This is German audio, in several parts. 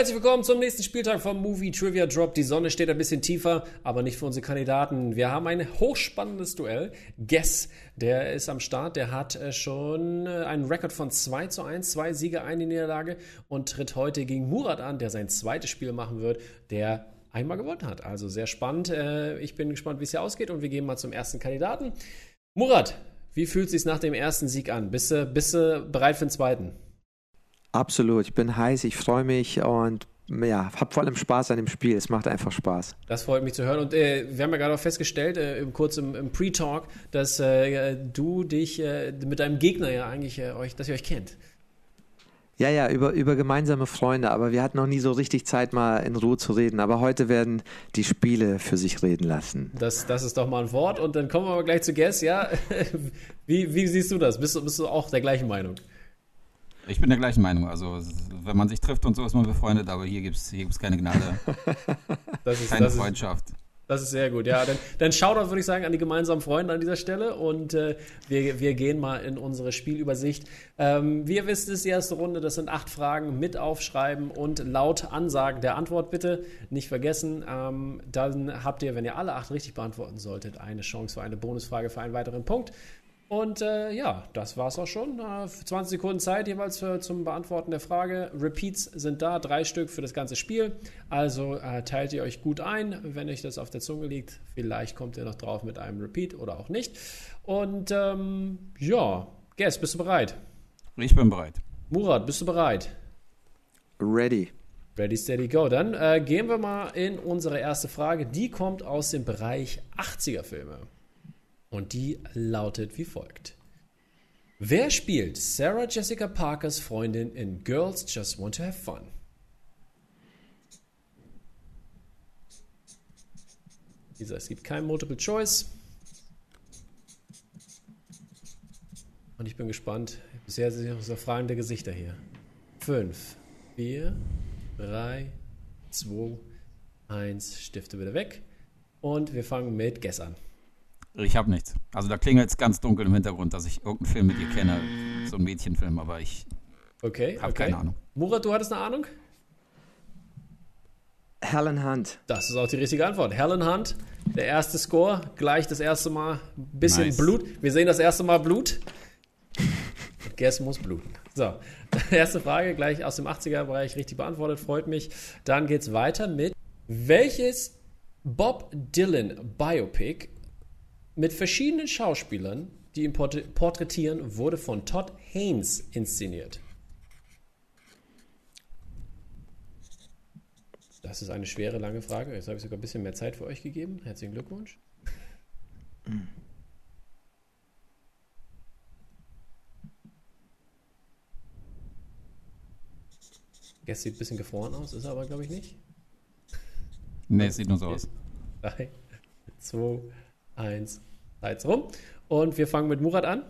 Herzlich willkommen zum nächsten Spieltag vom Movie Trivia Drop. Die Sonne steht ein bisschen tiefer, aber nicht für unsere Kandidaten. Wir haben ein hochspannendes Duell. Guess, der ist am Start, der hat äh, schon äh, einen Rekord von 2 zu 1, zwei Siege, eine Niederlage und tritt heute gegen Murat an, der sein zweites Spiel machen wird, der einmal gewonnen hat. Also sehr spannend. Äh, ich bin gespannt, wie es hier ausgeht und wir gehen mal zum ersten Kandidaten. Murat, wie fühlt es sich nach dem ersten Sieg an? Bist du, bist du bereit für den zweiten? Absolut, ich bin heiß, ich freue mich und ja, hab vor allem Spaß an dem Spiel. Es macht einfach Spaß. Das freut mich zu hören. Und äh, wir haben ja gerade auch festgestellt, äh, kurz im, im Pre-Talk, dass äh, du dich äh, mit deinem Gegner ja eigentlich äh, euch, dass ihr euch kennt. Ja, ja, über, über gemeinsame Freunde, aber wir hatten noch nie so richtig Zeit, mal in Ruhe zu reden. Aber heute werden die Spiele für sich reden lassen. Das, das ist doch mal ein Wort. Und dann kommen wir mal gleich zu Guess, ja. wie, wie siehst du das? Bist bist du auch der gleichen Meinung? Ich bin der gleichen Meinung. Also, wenn man sich trifft und so, ist man befreundet, aber hier gibt es hier gibt's keine Gnade. Das ist, keine das Freundschaft. Ist, das ist sehr gut, ja. Dann, dann Shoutout, würde ich sagen, an die gemeinsamen Freunde an dieser Stelle und äh, wir, wir gehen mal in unsere Spielübersicht. Ähm, wie ihr wisst, ist die erste Runde, das sind acht Fragen mit aufschreiben und laut Ansagen der Antwort bitte nicht vergessen. Ähm, dann habt ihr, wenn ihr alle acht richtig beantworten solltet, eine Chance für eine Bonusfrage für einen weiteren Punkt. Und äh, ja, das war's auch schon. Äh, 20 Sekunden Zeit jeweils für, zum Beantworten der Frage. Repeats sind da, drei Stück für das ganze Spiel. Also äh, teilt ihr euch gut ein, wenn euch das auf der Zunge liegt. Vielleicht kommt ihr noch drauf mit einem Repeat oder auch nicht. Und ähm, ja, Guess, bist du bereit? Ich bin bereit. Murat, bist du bereit? Ready. Ready, steady, go. Dann äh, gehen wir mal in unsere erste Frage. Die kommt aus dem Bereich 80er-Filme. Und die lautet wie folgt. Wer spielt Sarah Jessica Parkers Freundin in Girls Just Want to Have Fun? Gesagt, es gibt kein Multiple Choice. Und ich bin gespannt. Sehr, sehr, sehr fragende Gesichter hier. Fünf, vier, drei, zwei, eins. Stifte bitte weg. Und wir fangen mit Guess an. Ich habe nichts. Also da klingelt es ganz dunkel im Hintergrund, dass ich irgendeinen Film mit ihr kenne. So ein Mädchenfilm, aber ich okay, habe okay. keine Ahnung. Murat, du hattest eine Ahnung? Helen Hunt. Das ist auch die richtige Antwort. Helen Hunt, der erste Score, gleich das erste Mal ein bisschen Nice. Blut. Wir sehen das erste Mal Blut. Guess muss bluten. So, erste Frage gleich aus dem 80er-Bereich richtig beantwortet, freut mich. Dann geht's weiter mit welches Bob Dylan Biopic mit verschiedenen Schauspielern, die ihn porträ- porträtieren, wurde von Todd Haynes inszeniert. Das ist eine schwere, lange Frage. Jetzt habe ich sogar ein bisschen mehr Zeit für euch gegeben. Herzlichen Glückwunsch. Guess sieht ein bisschen gefroren aus, ist er aber, glaube ich, nicht. Nee, es sieht nur so aus. 3, 2, 1, Zeit's rum. Und wir fangen mit Murat an.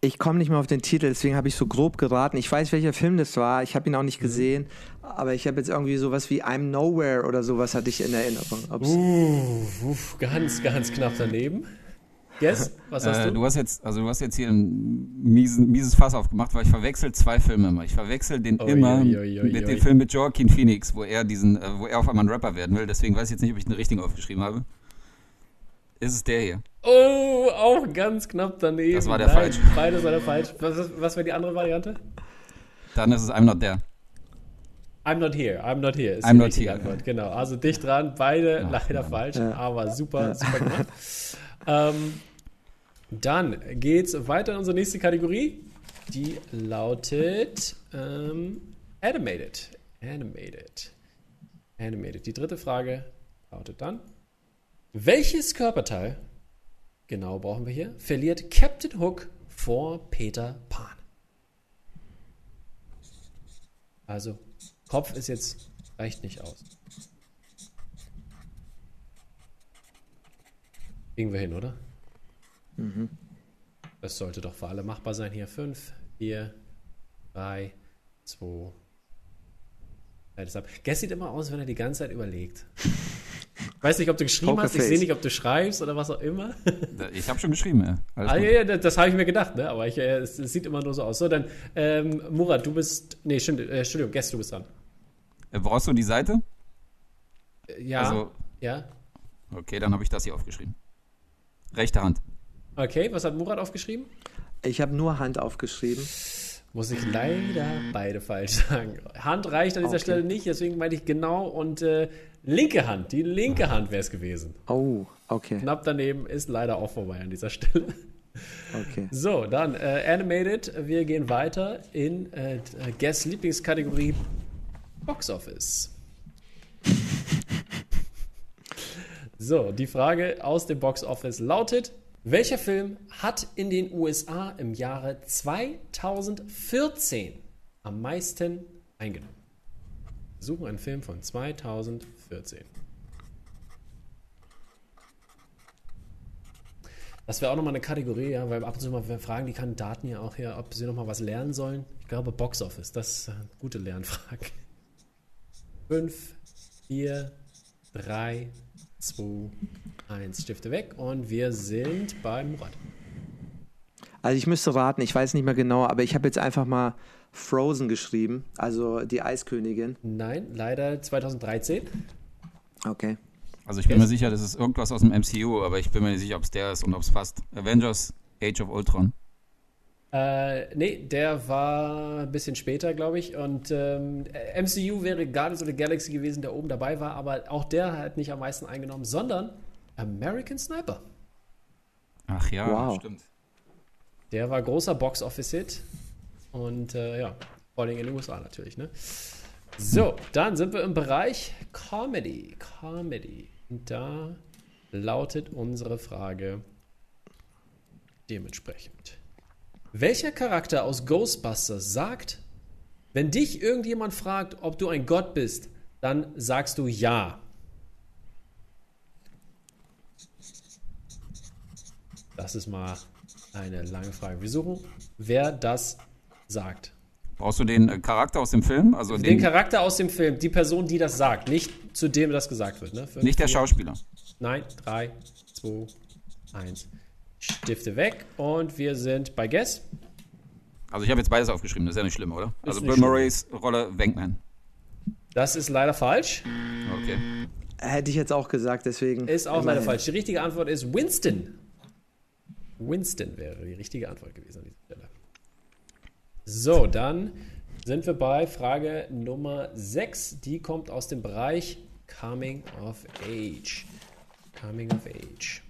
Ich komme nicht mehr auf den Titel, deswegen habe ich so grob geraten. Ich weiß, welcher Film das war. Ich habe ihn auch nicht gesehen, aber ich habe jetzt irgendwie sowas wie I'm Nowhere oder sowas hatte ich in Erinnerung. Uh, uff, ganz, ganz knapp daneben. Guess, was hast Äh, du? du hast jetzt, also du hast jetzt hier ein miesen, mieses Fass aufgemacht, weil ich verwechsel zwei Filme immer. Ich verwechsel den Ui, immer ui, ui, mit dem Film mit Joaquin Phoenix, wo er diesen, äh, wo er auf einmal ein Rapper werden will. Deswegen weiß ich jetzt nicht, ob ich den richtigen aufgeschrieben habe. Ist es der hier? Oh, auch ganz knapp daneben. Das war der falsch. Beides war der falsch. Was, was wäre die andere Variante? Dann ist es I'm Not There. I'm not here, I'm not here. Ist I'm not here, Antwort. Genau, also dicht dran, beide Ach, leider Mann. falsch, Ja. aber super, super gemacht. ähm, dann geht's weiter in unsere nächste Kategorie. Die lautet ähm, Animated. Animated. Animated. Die dritte Frage lautet dann: Welches Körperteil, genau brauchen wir hier, verliert Captain Hook vor Peter Pan? Also, Kopf ist jetzt, reicht nicht aus. Kriegen wir hin, oder? Das sollte doch für alle machbar sein. Hier 5, 4, 3, 2. Guess sieht immer aus, wenn er die ganze Zeit überlegt. Weiß nicht, ob du geschrieben hast. Ich sehe nicht, ob du schreibst oder was auch immer. Ich habe schon geschrieben, ja. Ah, ja, ja, das, habe ich mir gedacht, ne? aber ich, äh, es, es sieht immer nur so aus. So, dann, ähm, Murat, du bist. Nee, stimmt, äh, Entschuldigung, Guess, du bist dran. Äh, brauchst du die Seite? Ja. Also, ja. okay, dann habe ich das hier aufgeschrieben. Rechte Hand. Okay, was hat Murat aufgeschrieben? Ich habe nur Hand aufgeschrieben. Muss ich leider beide falsch sagen. Hand reicht an dieser Okay. Stelle nicht, deswegen meinte ich genau und äh, linke Hand, die linke Hand wäre es gewesen. Oh, okay. Knapp daneben ist leider auch vorbei an dieser Stelle. Okay. So, dann äh, Animated. Wir gehen weiter in äh, Guess Lieblingskategorie Box Office. So, die Frage aus dem Box Office lautet: Welcher Film hat in den USA im Jahre 2014 am meisten eingenommen? Wir suchen einen Film von 2014. Das wäre auch nochmal eine Kategorie, ja, weil ab und zu mal fragen die Kandidaten ja auch hier, ob sie nochmal was lernen sollen. Ich glaube, Box Office, das ist eine gute Lernfrage. 5, 4, 3, 2, 1. Stifte weg und wir sind bei Murat. Also ich müsste raten, ich weiß nicht mehr genau, aber ich habe jetzt einfach mal Frozen geschrieben, also die Eiskönigin. Nein, leider 2013. Okay. Also ich bin mir sicher, das ist irgendwas aus dem MCU, aber ich bin mir nicht sicher, ob es der ist und ob es passt. Avengers Age of Ultron. Äh, nee, der war ein bisschen später, glaube ich. Und ähm, MCU wäre Guardians of the Galaxy gewesen, der oben dabei war, aber auch der hat nicht am meisten eingenommen, sondern American Sniper. Ach ja, Wow. stimmt. Der war großer Box-Office-Hit. Und äh, ja, vor allem in den USA natürlich. Ne? So, dann sind wir im Bereich Comedy. Comedy. Und da lautet unsere Frage dementsprechend. Welcher Charakter aus Ghostbusters sagt, wenn dich irgendjemand fragt, ob du ein Gott bist, dann sagst du ja. Das ist mal eine lange Frage. Wir suchen, wer das sagt. Brauchst du den äh, Charakter aus dem Film? Also Den den, Charakter aus dem Film, die Person, die das sagt, nicht zu dem das gesagt wird. Ne? Fünf, nicht der vier, Schauspieler. Nein, 3, 2, 1. Stifte weg und wir sind bei Guess. Also ich habe jetzt beides aufgeschrieben, das ist ja nicht schlimm, oder? also nicht Bill schlimm. Murrays Rolle Wankman. Das ist leider falsch. Okay. Hätte ich jetzt auch gesagt, deswegen. Ist auch leider falsch. Die richtige Antwort ist Winston. Winston wäre die richtige Antwort gewesen an dieser Stelle. So, dann sind wir bei Frage Nummer 6. Die kommt aus dem Bereich Coming of Age. Coming of Age.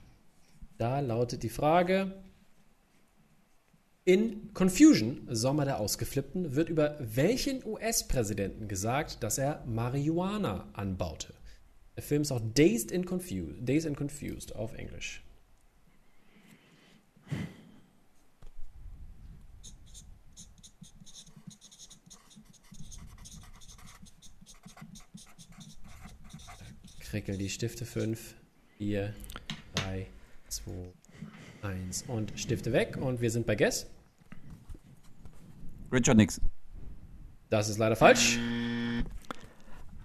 Da lautet die Frage: In Confusion, Sommer der Ausgeflippten, wird über welchen US-Präsidenten gesagt, dass er Marihuana anbaute? Der Film ist auch Dazed and Confused, Dazed and Confused auf Englisch. Krickel die Stifte 5, 4, 3, 2, 1 und Stifte weg und wir sind bei Guess. Richard Nixon. Das ist leider falsch.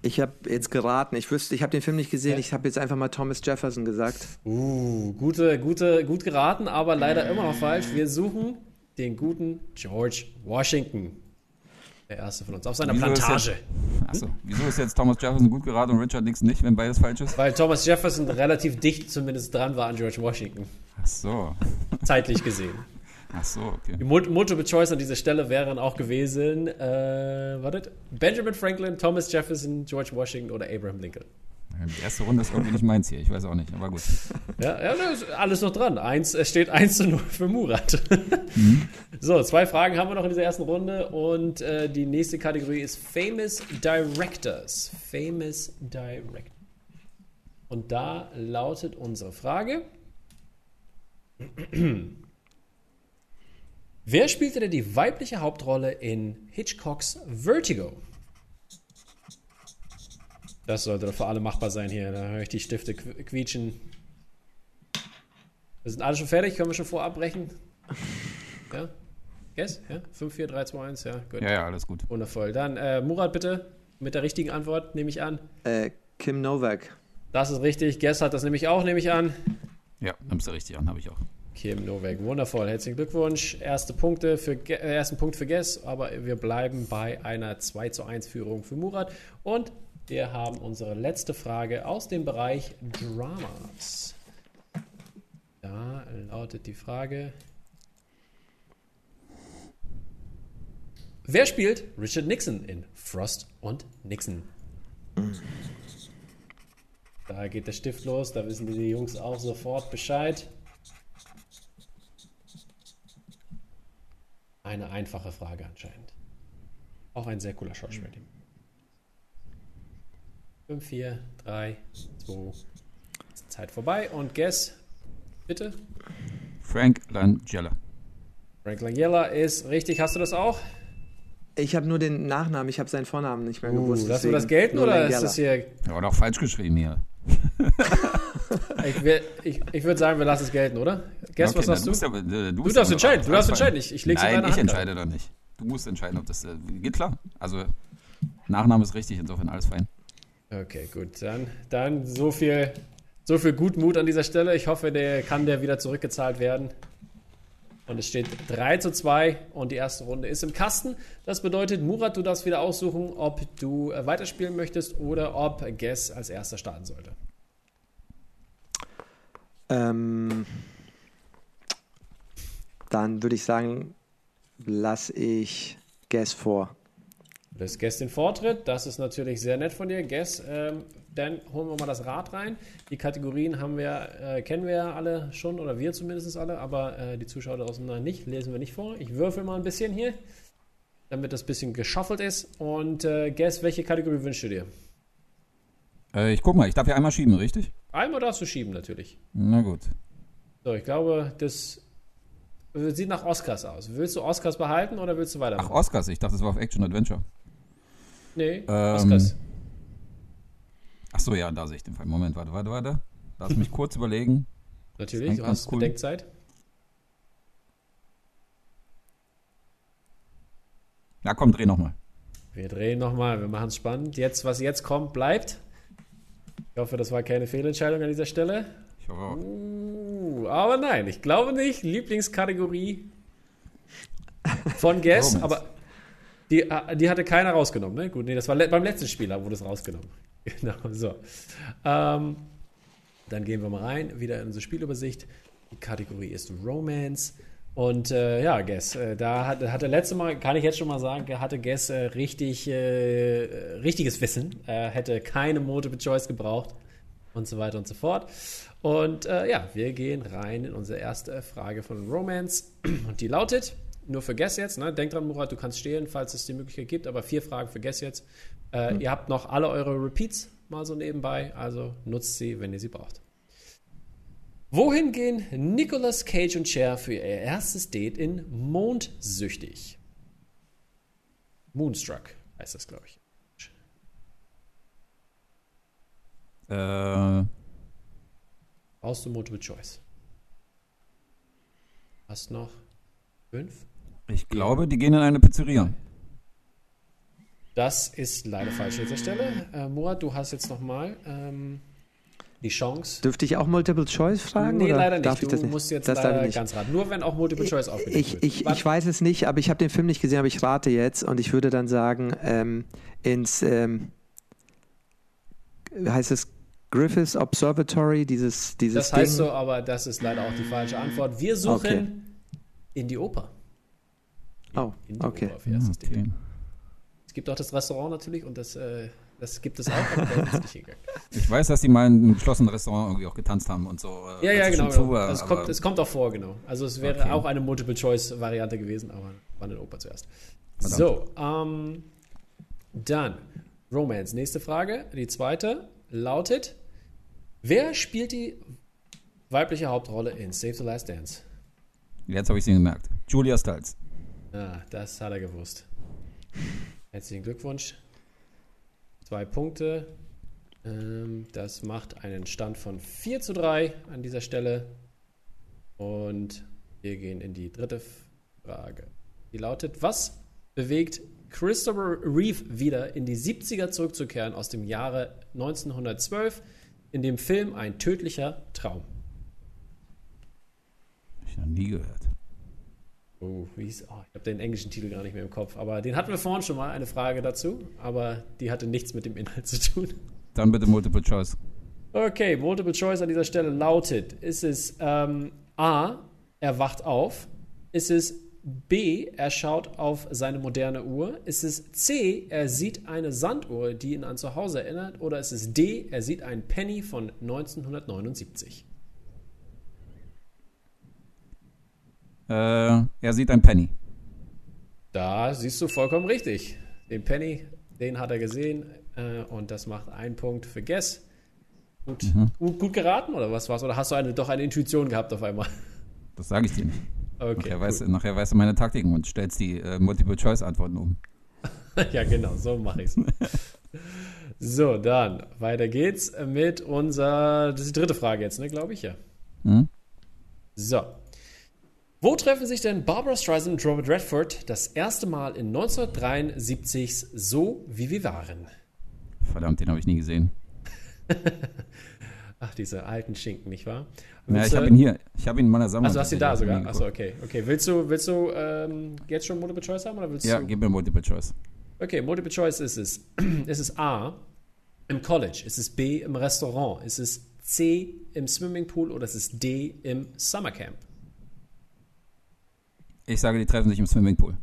Ich habe jetzt geraten. Ich wüsste, ich habe den Film nicht gesehen. Ja. Ich habe jetzt einfach mal Thomas Jefferson gesagt. Uh, gute, gute, gut geraten, aber leider immer noch falsch. Wir suchen den guten George Washington. Der erste von uns. Auf seiner Wieso Plantage. Achso, wieso ist jetzt Thomas Jefferson gut geraten und Richard Nixon nicht, wenn beides falsch ist? Weil Thomas Jefferson relativ dicht zumindest dran war an George Washington. Ach so. Zeitlich gesehen. Ach so, okay. Die Mul- Multiple Choice an dieser Stelle wären auch gewesen, äh, wartet, Benjamin Franklin, Thomas Jefferson, George Washington oder Abraham Lincoln. Die erste Runde ist irgendwie nicht meins hier, ich weiß auch nicht, aber gut. Ja, ja ist alles noch dran. Eins, es steht 1 zu 0 für Murat. So, zwei Fragen haben wir noch in dieser ersten Runde und äh, die nächste Kategorie ist Famous Directors. Famous Directors. Und da lautet unsere Frage. Wer spielte denn die weibliche Hauptrolle in Hitchcocks Vertigo? Das sollte doch für alle machbar sein hier. Da höre ich die Stifte qu- quietschen. Wir sind alle schon fertig, können wir schon vorabbrechen? Ja? Yes? Ja? 5, 4, 3, 2, 1, ja, gut. Ja, ja, alles gut. Wundervoll. Dann äh, Murat bitte mit der richtigen Antwort, nehme ich an. Äh, Kim Novak. Das ist richtig. Guess hat das nämlich auch, nehme ich an. Ja, nimmst du richtig an, habe ich auch. Kim Novak. Wundervoll. Herzlichen Glückwunsch. Erste Punkte für, äh, ersten Punkt für Guess, aber wir bleiben bei einer 2 zu 1 Führung für Murat. Und wir haben unsere letzte Frage aus dem Bereich Dramas. Da lautet die Frage. Wer spielt Richard Nixon in Frost und Nixon? Da geht der Stift los, da wissen die Jungs auch sofort Bescheid. Eine einfache Frage anscheinend. Auch ein sehr cooler Schauspieler. 5, 4, 3, 2, Zeit vorbei. Und Guess, bitte. Frank Langella. Frank Langella ist richtig. Hast du das auch? Ich habe nur den Nachnamen, ich habe seinen Vornamen nicht mehr Uh, gewusst. wir deswegen das gelten oder Langella. ist das hier. Ja, auch falsch geschrieben hier. Ich, will- ich, ich würde sagen, wir lassen es gelten, oder? Guess, Okay, was sagst du? ja- äh, Du bist darfst entscheiden, du darfst entscheiden. Ich, ich leg's in Nein, deine ich Hand. entscheide doch nicht. Du musst entscheiden, ob das äh, geht klar. Also Nachname ist richtig, insofern alles fein. Okay, gut. Dann, dann so viel, so viel Gutmut an dieser Stelle. Ich hoffe, der kann der wieder zurückgezahlt werden. Und es steht 3 zu 2 und die erste Runde ist im Kasten. Das bedeutet, Murat, du darfst wieder aussuchen, ob du äh, weiterspielen möchtest oder ob Guess als erster starten sollte. Ähm, dann würde ich sagen, lasse ich Guess vor. Du lässt Guess den Vortritt. Das ist natürlich sehr nett von dir. Guess, ähm, dann holen wir mal das Rad rein. Die Kategorien haben wir, äh, kennen wir ja alle schon, oder wir zumindest alle, aber äh, die Zuschauer draußen noch nicht, lesen wir nicht vor. Ich würfel mal ein bisschen hier, damit das ein bisschen geschaffelt ist. Und äh, Guess, welche Kategorie wünschst du dir? Äh, ich guck mal, ich darf ja einmal schieben, richtig? Einmal darfst du schieben, natürlich. Na gut. So, ich glaube, das sieht nach Oscars aus. Willst du Oscars behalten oder willst du Ach, weitermachen? Oscars, ich dachte, das war auf Action Adventure. Nee, Ähm, Oscars. Ach so, ja, da sehe ich den Fall. Moment, warte, warte, warte. Lass mich kurz überlegen. Natürlich, du hast cool. Bedenkzeit. Ja, komm, dreh nochmal. Wir drehen nochmal, wir machen es spannend. Jetzt, was jetzt kommt, bleibt. Ich hoffe, das war keine Fehlentscheidung an dieser Stelle. Ich hoffe auch. Uh, aber nein, ich glaube nicht. Lieblingskategorie von Guess, aber die, die hatte keiner rausgenommen. Ne? Gut, nee, das war le beim letzten Spieler wurde es rausgenommen. Genau, so. Ähm, dann gehen wir mal rein, wieder in unsere Spielübersicht. Die Kategorie ist Romance. Und äh, ja, Guess, äh, da hat, hatte letzte Mal, kann ich jetzt schon mal sagen, hatte Guess äh, richtig, äh, richtiges Wissen. Er hätte keine Multiple Choice gebraucht und so weiter und so fort. Und äh, ja, wir gehen rein in unsere erste Frage von Romance. Und die lautet, nur für Guess jetzt, ne? denk dran, Murat, du kannst stehlen, falls es die Möglichkeit gibt, aber vier Fragen für Guess jetzt. Äh, Ihr habt noch alle eure Repeats mal so nebenbei, also nutzt sie, wenn ihr sie braucht. Wohin gehen Nicolas Cage und Cher für ihr erstes Date in Mondsüchtig? Moonstruck heißt das, glaube ich. Äh, Brauchst du Multiple Choice? Hast noch fünf? Ich glaube, die gehen in eine Pizzeria. Das ist leider falsch an dieser Stelle. Äh, Murat, du hast jetzt nochmal ähm, die Chance. Dürfte ich auch Multiple Choice fragen? nee, oder leider nicht. Darf ich du das nicht? musst jetzt das leider ich nicht. ganz raten. Nur wenn auch Multiple Choice aufgelegt Ich, wird. ich, Warte, ich weiß es nicht, aber ich habe den Film nicht gesehen, aber ich rate jetzt und ich würde dann sagen, ähm, ins, ähm, heißt es Griffiths Observatory, dieses, dieses das Ding. heißt so, aber das ist leider auch die falsche Antwort. Wir suchen Okay. in die Oper. Oh, In die okay. Erstes Date. Okay. Es gibt auch das Restaurant natürlich und das, äh, das gibt es auch. Ich weiß, dass die mal in einem geschlossenen Restaurant irgendwie auch getanzt haben und so. äh, Ja, ja, es genau. zu genau. war, Es, aber- kommt, es kommt auch vor, genau. Also es wäre Okay. auch eine Multiple-Choice-Variante gewesen, aber war eine Oper zuerst. Verdammt. So, ähm, dann Romance. Nächste Frage, die zweite, lautet, wer spielt die weibliche Hauptrolle in Save the Last Dance? Jetzt habe ich sie gemerkt. Julia Stiles. Ah, das hat er gewusst. Herzlichen Glückwunsch. Zwei Punkte. Ähm, das macht einen Stand von 4 zu 3 an dieser Stelle. Und wir gehen in die dritte Frage. Die lautet, was bewegt Christopher Reeve wieder in die 70er zurückzukehren aus dem Jahre 1912 in dem Film Ein tödlicher Traum? noch nie gehört. Oh, wie hieß, oh, ich habe den englischen Titel gar nicht mehr im Kopf, aber den hatten wir vorhin schon mal, eine Frage dazu, aber die hatte nichts mit dem Inhalt zu tun. Dann bitte Multiple Choice. Okay, Multiple Choice an dieser Stelle lautet: Ist es ähm, A, er wacht auf? Ist es B, er schaut auf seine moderne Uhr? Ist es C, er sieht eine Sanduhr, die ihn an zu Hause erinnert? Oder ist es D, er sieht einen Penny von 1979? Äh, er sieht ein Penny. Da siehst du vollkommen richtig. Den Penny, den hat er gesehen äh, und das macht einen Punkt für Guess. Gut, gut, gut geraten oder was war's? Oder hast du eine, doch eine Intuition gehabt auf einmal? Das sage ich dir nicht. Okay, nachher, weißt, cool. nachher weißt du meine Taktiken und stellst die äh, Multiple-Choice-Antworten um. ja, genau, so mache ich's. so, dann weiter geht's mit unserer, das ist die dritte Frage jetzt, ne, glaube ich, ja. Hm? So. Wo treffen sich denn Barbara Streisand und Robert Redford das erste Mal in 1973 so, wie wir waren? Verdammt, den habe ich nie gesehen. Ach, diese alten Schinken, nicht wahr? Ja, ich habe ihn hier. Ich habe ihn in meiner Sammlung. Also hast du ihn da sogar? Achso, okay. Okay, willst du, willst du ähm, jetzt schon Multiple Choice haben oder willst Ja, du? gib mir Multiple Choice. Okay, Multiple Choice ist es. ist es A im College? Ist es B im Restaurant? Ist es C im Swimmingpool oder ist es D im Summercamp? Ich sage, die treffen sich im Swimmingpool.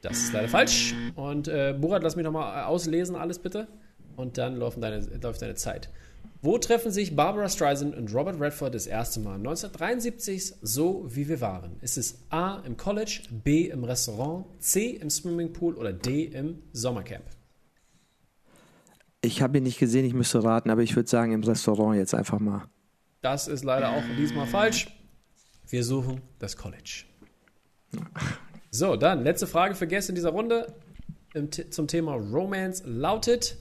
Das ist leider falsch. Und äh, Murat, lass mich nochmal auslesen, alles bitte. Und dann laufen deine, läuft deine Zeit. Wo treffen sich Barbara Streisand und Robert Redford das erste Mal? 1973, so wie wir waren. Ist es A im College, B im Restaurant, C im Swimmingpool oder D im Sommercamp? Ich habe ihn nicht gesehen, ich müsste raten, aber ich würde sagen im Restaurant jetzt einfach mal. Das ist leider auch diesmal falsch. Wir suchen das College. So, dann letzte Frage für Gäste in dieser Runde zum Thema Romance lautet: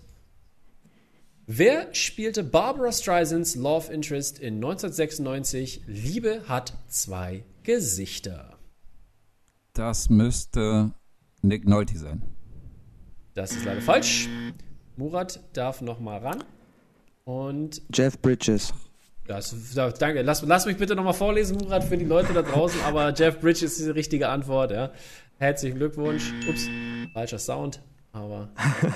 Wer spielte Barbara Streisands Love Interest in 1996 Liebe hat zwei Gesichter? Das müsste Nick Nolte sein. Das ist leider falsch. Murat darf noch mal ran. Und Jeff Bridges. Das, da, danke. Lass, lass mich bitte nochmal vorlesen, Murat, für die Leute da draußen. Aber Jeff Bridge ist die richtige Antwort. Ja. Herzlichen Glückwunsch. Ups, falscher Sound. Aber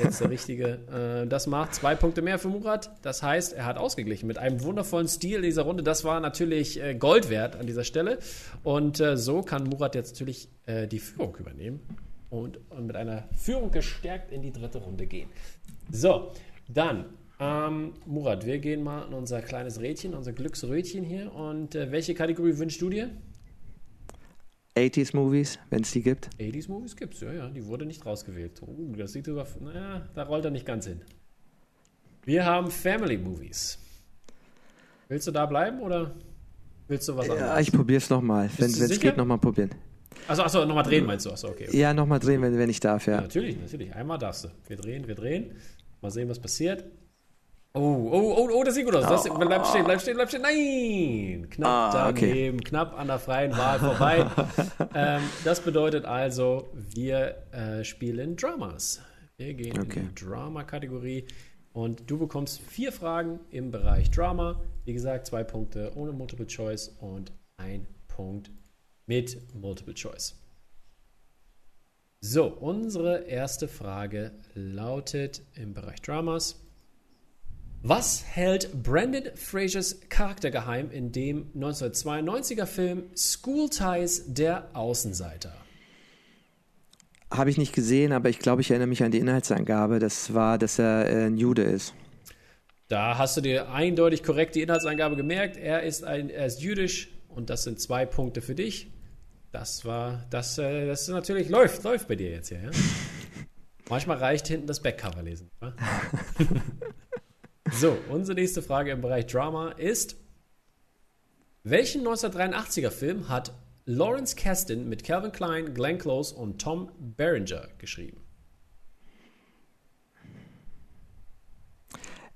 jetzt der richtige. Äh, das macht zwei Punkte mehr für Murat. Das heißt, er hat ausgeglichen mit einem wundervollen Stil in dieser Runde. Das war natürlich äh, Gold wert an dieser Stelle. Und äh, so kann Murat jetzt natürlich die Führung übernehmen und mit einer Führung gestärkt in die dritte Runde gehen. So, dann, ähm, Murat, wir gehen mal in unser kleines Rädchen, unser Glücksrötchen hier. Und äh, welche Kategorie wünschst du dir? 80s Movies, wenn es die gibt. 80s Movies gibt's, ja, ja, die wurde nicht rausgewählt. Oh, das sieht sogar, naja, da rollt er nicht ganz hin. Wir haben Family Movies. Willst du da bleiben oder willst du was Ja, anderes? ich probiere es nochmal. Wenn es geht, nochmal probieren. Achso, achso, nochmal drehen meinst du? Achso, okay. okay. Ja, nochmal drehen, wenn, wenn ich darf, Ja, ja. natürlich, natürlich. Einmal darfst du. Wir drehen, wir drehen. Mal sehen, was passiert. Oh, oh, oh, oh, das sieht gut aus. Das, bleib stehen, bleib stehen, bleib stehen. Nein! Knapp Ah, okay. daneben, knapp an der freien Wahl vorbei. ähm, das bedeutet also, wir äh, spielen Dramas. Wir gehen Okay. in die Drama-Kategorie und du bekommst vier Fragen im Bereich Drama. Wie gesagt, zwei Punkte ohne Multiple Choice und ein Punkt mit Multiple Choice. So, unsere erste Frage lautet im Bereich Dramas. Was hält Brandon Frasers Charakter geheim in dem 1992er Film School Ties der Außenseiter? Habe ich nicht gesehen, aber ich glaube, ich erinnere mich an die Inhaltsangabe. Das war, dass er äh, ein Jude ist. Da hast du dir eindeutig korrekt die Inhaltsangabe gemerkt. Er ist, ein, er ist jüdisch und das sind zwei Punkte für dich. Das war, das, äh, das natürlich läuft, läuft bei dir jetzt hier. Ja? Manchmal reicht hinten das Backcover lesen. so, unsere nächste Frage im Bereich Drama ist: Welchen 1983er Film hat Lawrence Kasdan mit Calvin Klein, Glenn Close und Tom Berenger geschrieben?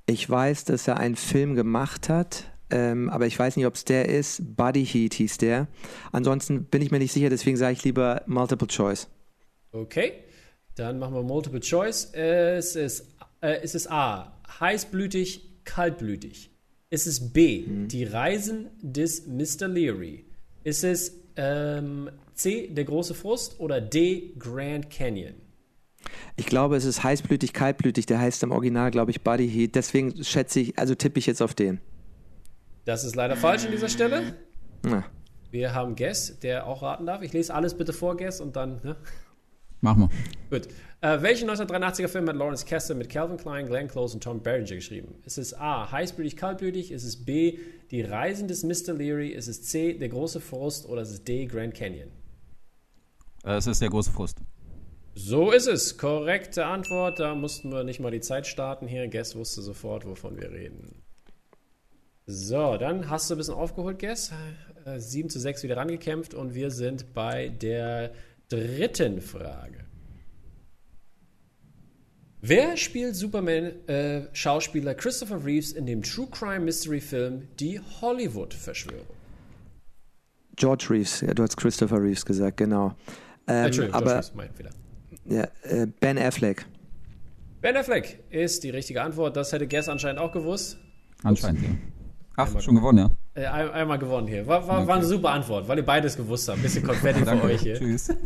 Ich weiß, dass er einen Film gemacht hat, ähm, aber ich weiß nicht, ob es der ist. Body Heat hieß der. Ansonsten bin ich mir nicht sicher, deswegen sage ich lieber Multiple Choice. Okay, dann machen wir Multiple Choice. Es ist, äh, es ist A, heißblütig, kaltblütig. Es ist B, die Reisen des Mr. Leary. Ist es ähm, C, der große Frust oder D, Grand Canyon? Ich glaube, es ist heißblütig, kaltblütig. Der heißt im Original, glaube ich, Body Heat. Deswegen schätze ich, also tippe ich jetzt auf den. Das ist leider falsch an dieser Stelle. Na, Wir haben Guess, der auch raten darf. Ich lese alles bitte vor, Guess, und dann. Ne? Mach mal. Gut. Äh, welchen 1983er Film hat Lawrence Kessler mit Calvin Klein, Glenn Close und Tom Berenger geschrieben? Ist es A. Heißblütig, kaltblütig? Ist es B. Die Reisen des Mr. Leary? Ist es C. Der große Frust? Oder ist es D. Grand Canyon? Äh, Es ist der große Frust. So ist es. Korrekte Antwort. Da mussten wir nicht mal die Zeit starten hier. Guess wusste sofort, wovon wir reden. So, dann hast du ein bisschen aufgeholt, Guess. Äh, 7 zu 6 wieder rangekämpft und wir sind bei der dritten Frage. Wer spielt Superman-Schauspieler Christopher Reeves in dem True Crime Mystery Film Die Hollywood-Verschwörung? George Reeves, ja, du hast Christopher Reeves gesagt, genau. Ähm, Entschuldigung, aber George Reeves, mein Fehler. ja, äh, Ben Affleck. Ben Affleck ist die richtige Antwort. Das hätte Guess anscheinend auch gewusst. Anscheinend, ja. Ach, schon gewonnen, ja. Äh, ein, einmal gewonnen hier. War, war, war eine super Antwort, weil ihr beides gewusst habt. Ein bisschen Konfetti für euch hier. Tschüss.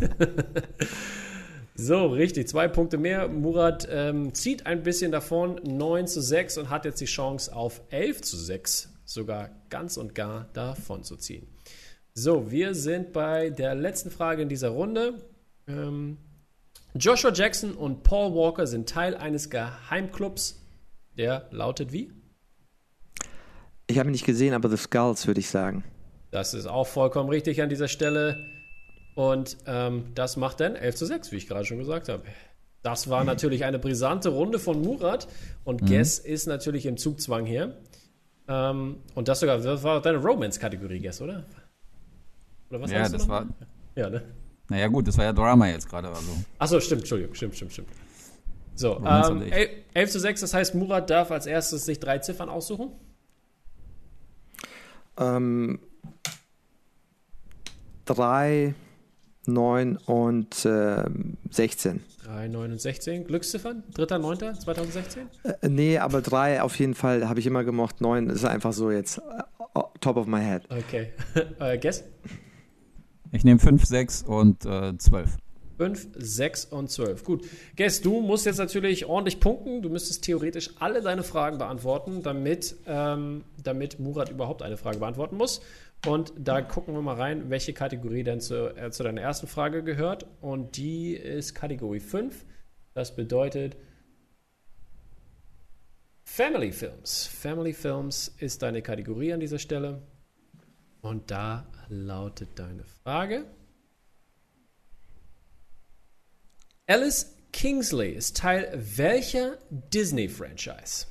So, richtig. Zwei Punkte mehr. Murat ähm, zieht ein bisschen davon. 9 zu 6 und hat jetzt die Chance auf 11 zu 6 sogar ganz und gar davon zu ziehen. So, wir sind bei der letzten Frage in dieser Runde. Ähm, Joshua Jackson und Paul Walker sind Teil eines Geheimclubs, der lautet wie? Ich habe ihn nicht gesehen, aber The Skulls, würde ich sagen. Das ist auch vollkommen richtig an dieser Stelle. Und ähm, das macht dann 11 zu 6, wie ich gerade schon gesagt habe. Das war natürlich eine brisante Runde von Murat. Und Guess ist natürlich im Zugzwang hier. Ähm, und das sogar, das war deine Romance-Kategorie, Guess, oder? Oder was Ja, hast du das noch? war. Ja, ne? Naja, gut, das war ja Drama jetzt gerade. Also. Achso, stimmt, Entschuldigung, stimmt, stimmt, stimmt. So, Romance ähm, und ich. 11 11 zu 6, das heißt, Murat darf als erstes sich drei Ziffern aussuchen. Ähm, drei, neun und ähm, 16. 3, 9 und 16. Glücksziffern? 3.9.2016? Äh, nee, aber drei auf jeden Fall habe ich immer gemocht. Neun ist einfach so jetzt äh, top of my head. Okay. äh, Guess? Ich nehme 5, 6 und äh, 12. 5, 6 und 12. Gut. Guess, du musst jetzt natürlich ordentlich punkten. Du müsstest theoretisch alle deine Fragen beantworten, damit, ähm, damit Murat überhaupt eine Frage beantworten muss. Und da gucken wir mal rein, welche Kategorie denn zu, äh, zu deiner ersten Frage gehört. Und die ist Kategorie 5. Das bedeutet Family Films. Family Films ist deine Kategorie an dieser Stelle. Und da lautet deine Frage. Alice Kingsley ist Teil welcher Disney-Franchise?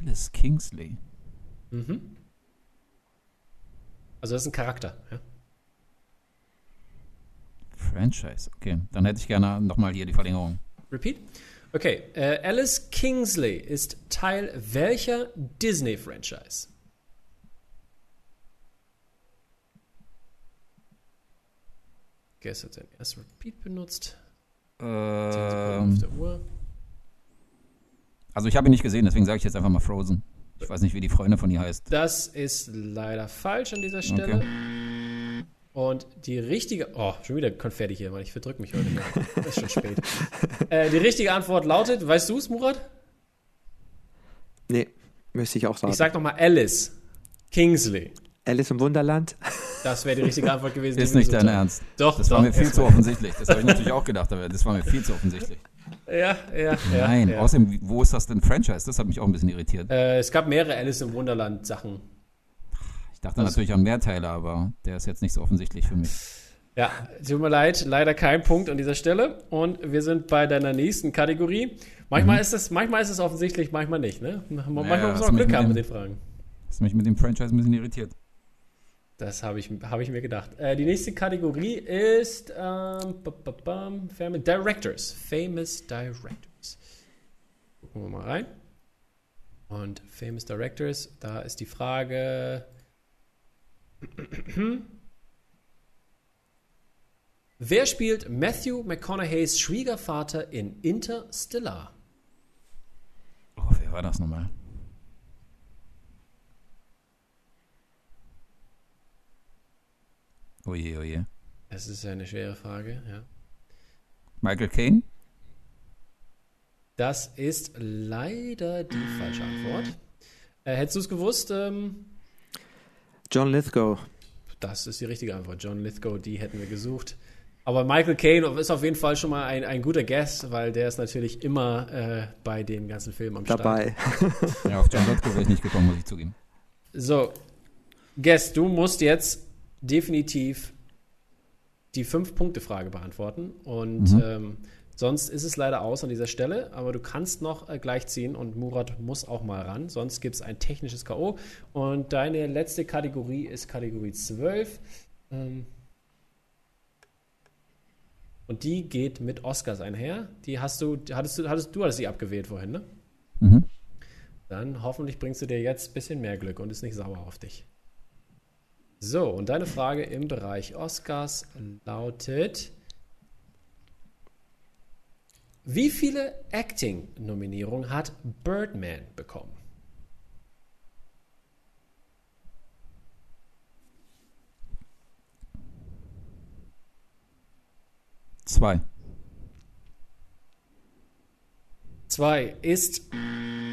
Alice Kingsley. Mhm. Also das ist ein Charakter. Ja? Franchise, okay. Dann hätte ich gerne nochmal hier die Verlängerung. Repeat. Okay, äh, Alice Kingsley ist Teil welcher Disney-Franchise? Guess hat sein erstes Repeat benutzt. 10 Sekunden auf der Uhr. also ich habe ihn nicht gesehen, deswegen sage ich jetzt einfach mal Frozen. Ich weiß nicht, wie die Freundin von ihr heißt. Das ist leider falsch an dieser Stelle. Und die richtige. Oh, schon wieder Konfetti hier, Mann. Ich verdrück mich heute. Es ist schon spät. äh, die richtige Antwort lautet: Weißt du es, Murat? Nee, müsste ich auch sagen. Ich sag nochmal Alice Kingsley. Alice im Wunderland. Das wäre die richtige Antwort gewesen. Ist nicht dein. Ernst. Doch, Das war doch. mir viel zu offensichtlich. Das habe ich natürlich auch gedacht, aber das war mir viel zu offensichtlich. Ja, ja. Nein, ja. außerdem, wo ist das denn Franchise? Das hat mich auch ein bisschen irritiert. Äh, es gab mehrere Alice im Wunderland Sachen. Ich dachte natürlich an Mehrteile, aber der ist jetzt nicht so offensichtlich für mich. Ja, tut mir leid, leider kein Punkt an dieser Stelle. Und wir sind bei deiner nächsten Kategorie. Manchmal, ist, es, manchmal ist es offensichtlich, manchmal nicht. Ne? Manchmal Ja, muss hast man Glück mit haben dem- mit den Fragen. Das hat mich mit dem Franchise ein bisschen irritiert. Das habe ich, hab ich mir gedacht. Äh, die nächste Kategorie ist ähm, ba- ba- bam, Famous Directors. Famous Directors. Gucken wir mal rein. Und Famous Directors, da ist die Frage. Wer spielt Matthew McConaughey's Schwiegervater in Interstellar? Oh, wer war das nochmal? Oje, oje. Das ist eine schwere Frage, ja. Michael Caine? Das ist leider die falsche Antwort. Äh, hättest du es gewusst? Ähm, John Lithgow. das ist die richtige Antwort. John Lithgow, die hätten wir gesucht. Aber Michael Caine ist auf jeden Fall schon mal ein, ein guter Guess, weil der ist natürlich immer äh, bei den ganzen Filmen am Start. Dabei. Ja, auf John Lithgow wäre ich nicht gekommen, muss ich zugeben. So, Guess, du musst jetzt definitiv die Fünf-Punkte-Frage beantworten. Und Mhm. ähm, sonst ist es leider aus an dieser Stelle. Aber du kannst noch äh, gleich ziehen und Murat muss auch mal ran. Sonst gibt es ein technisches K.O. Und deine letzte Kategorie ist Kategorie 12. Ähm, und die geht mit Oscars einher. Die hast du, hattest du, hattest du hattest sie abgewählt vorhin, ne? Mhm. Dann hoffentlich bringst du dir jetzt ein bisschen mehr Glück und ist nicht sauer auf dich. So, und deine Frage im Bereich Oscars lautet: Wie viele Acting-Nominierungen hat Birdman bekommen? Zwei. Zwei ist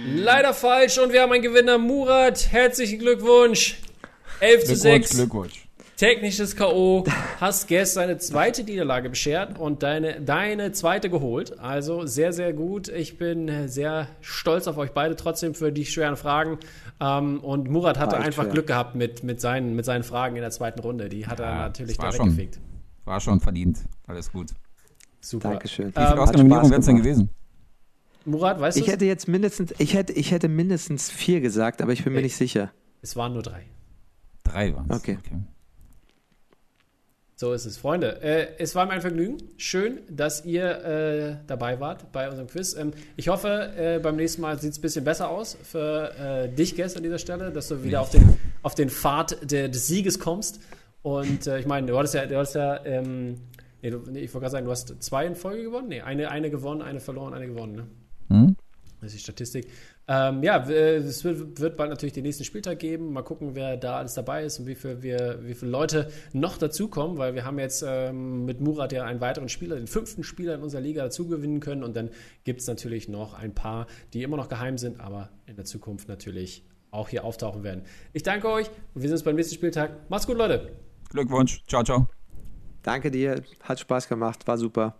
leider falsch und wir haben einen Gewinner, Murat. Herzlichen Glückwunsch. 11 zu 6. Glückwunsch. Technisches K.O. Hast Guess seine zweite Niederlage beschert und deine, deine zweite geholt. Also sehr, sehr gut. Ich bin sehr stolz auf euch beide trotzdem für die schweren Fragen. Ähm, und Murat hatte einfach schwer. Glück gehabt mit, mit, seinen, mit seinen Fragen in der zweiten Runde. Die hat er Ja, natürlich das war da schon. weggefegt. War schon verdient. Alles gut. Super. Dankeschön. Wie viele Hat Oscar-Nominierungen wären es denn gewesen? Murat, weißt Ich du? hätte jetzt mindestens, ich hätte, ich hätte mindestens vier gesagt, aber ich bin mir Okay. nicht sicher. Es waren nur drei. Drei waren es. Okay. So ist es. Freunde, äh, es war mir ein Vergnügen. Schön, dass ihr äh, dabei wart bei unserem Quiz. Ähm, ich hoffe, äh, beim nächsten Mal sieht es ein bisschen besser aus für äh, dich, Guest, an dieser Stelle, dass du wieder auf den, auf den Pfad der, des Sieges kommst. Und äh, ich meine, du hattest ja, du hattest ja ähm, nee, du, nee, ich wollte gerade sagen, du hast zwei in Folge gewonnen? Nee, eine, eine gewonnen, eine verloren, eine gewonnen, ne? Das ist die Statistik. Ähm, ja, es wird, wird bald natürlich den nächsten Spieltag geben. Mal gucken, wer da alles dabei ist und wie, viel wir, wie viele Leute noch dazukommen, weil wir haben jetzt ähm, mit Murat ja einen weiteren Spieler, den fünften Spieler in unserer Liga dazu gewinnen können. Und dann gibt es natürlich noch ein paar, die immer noch geheim sind, aber in der Zukunft natürlich auch hier auftauchen werden. Ich danke euch und wir sehen uns beim nächsten Spieltag. Macht's gut, Leute. Glückwunsch. Ciao, ciao. Danke dir, hat Spaß gemacht, war super.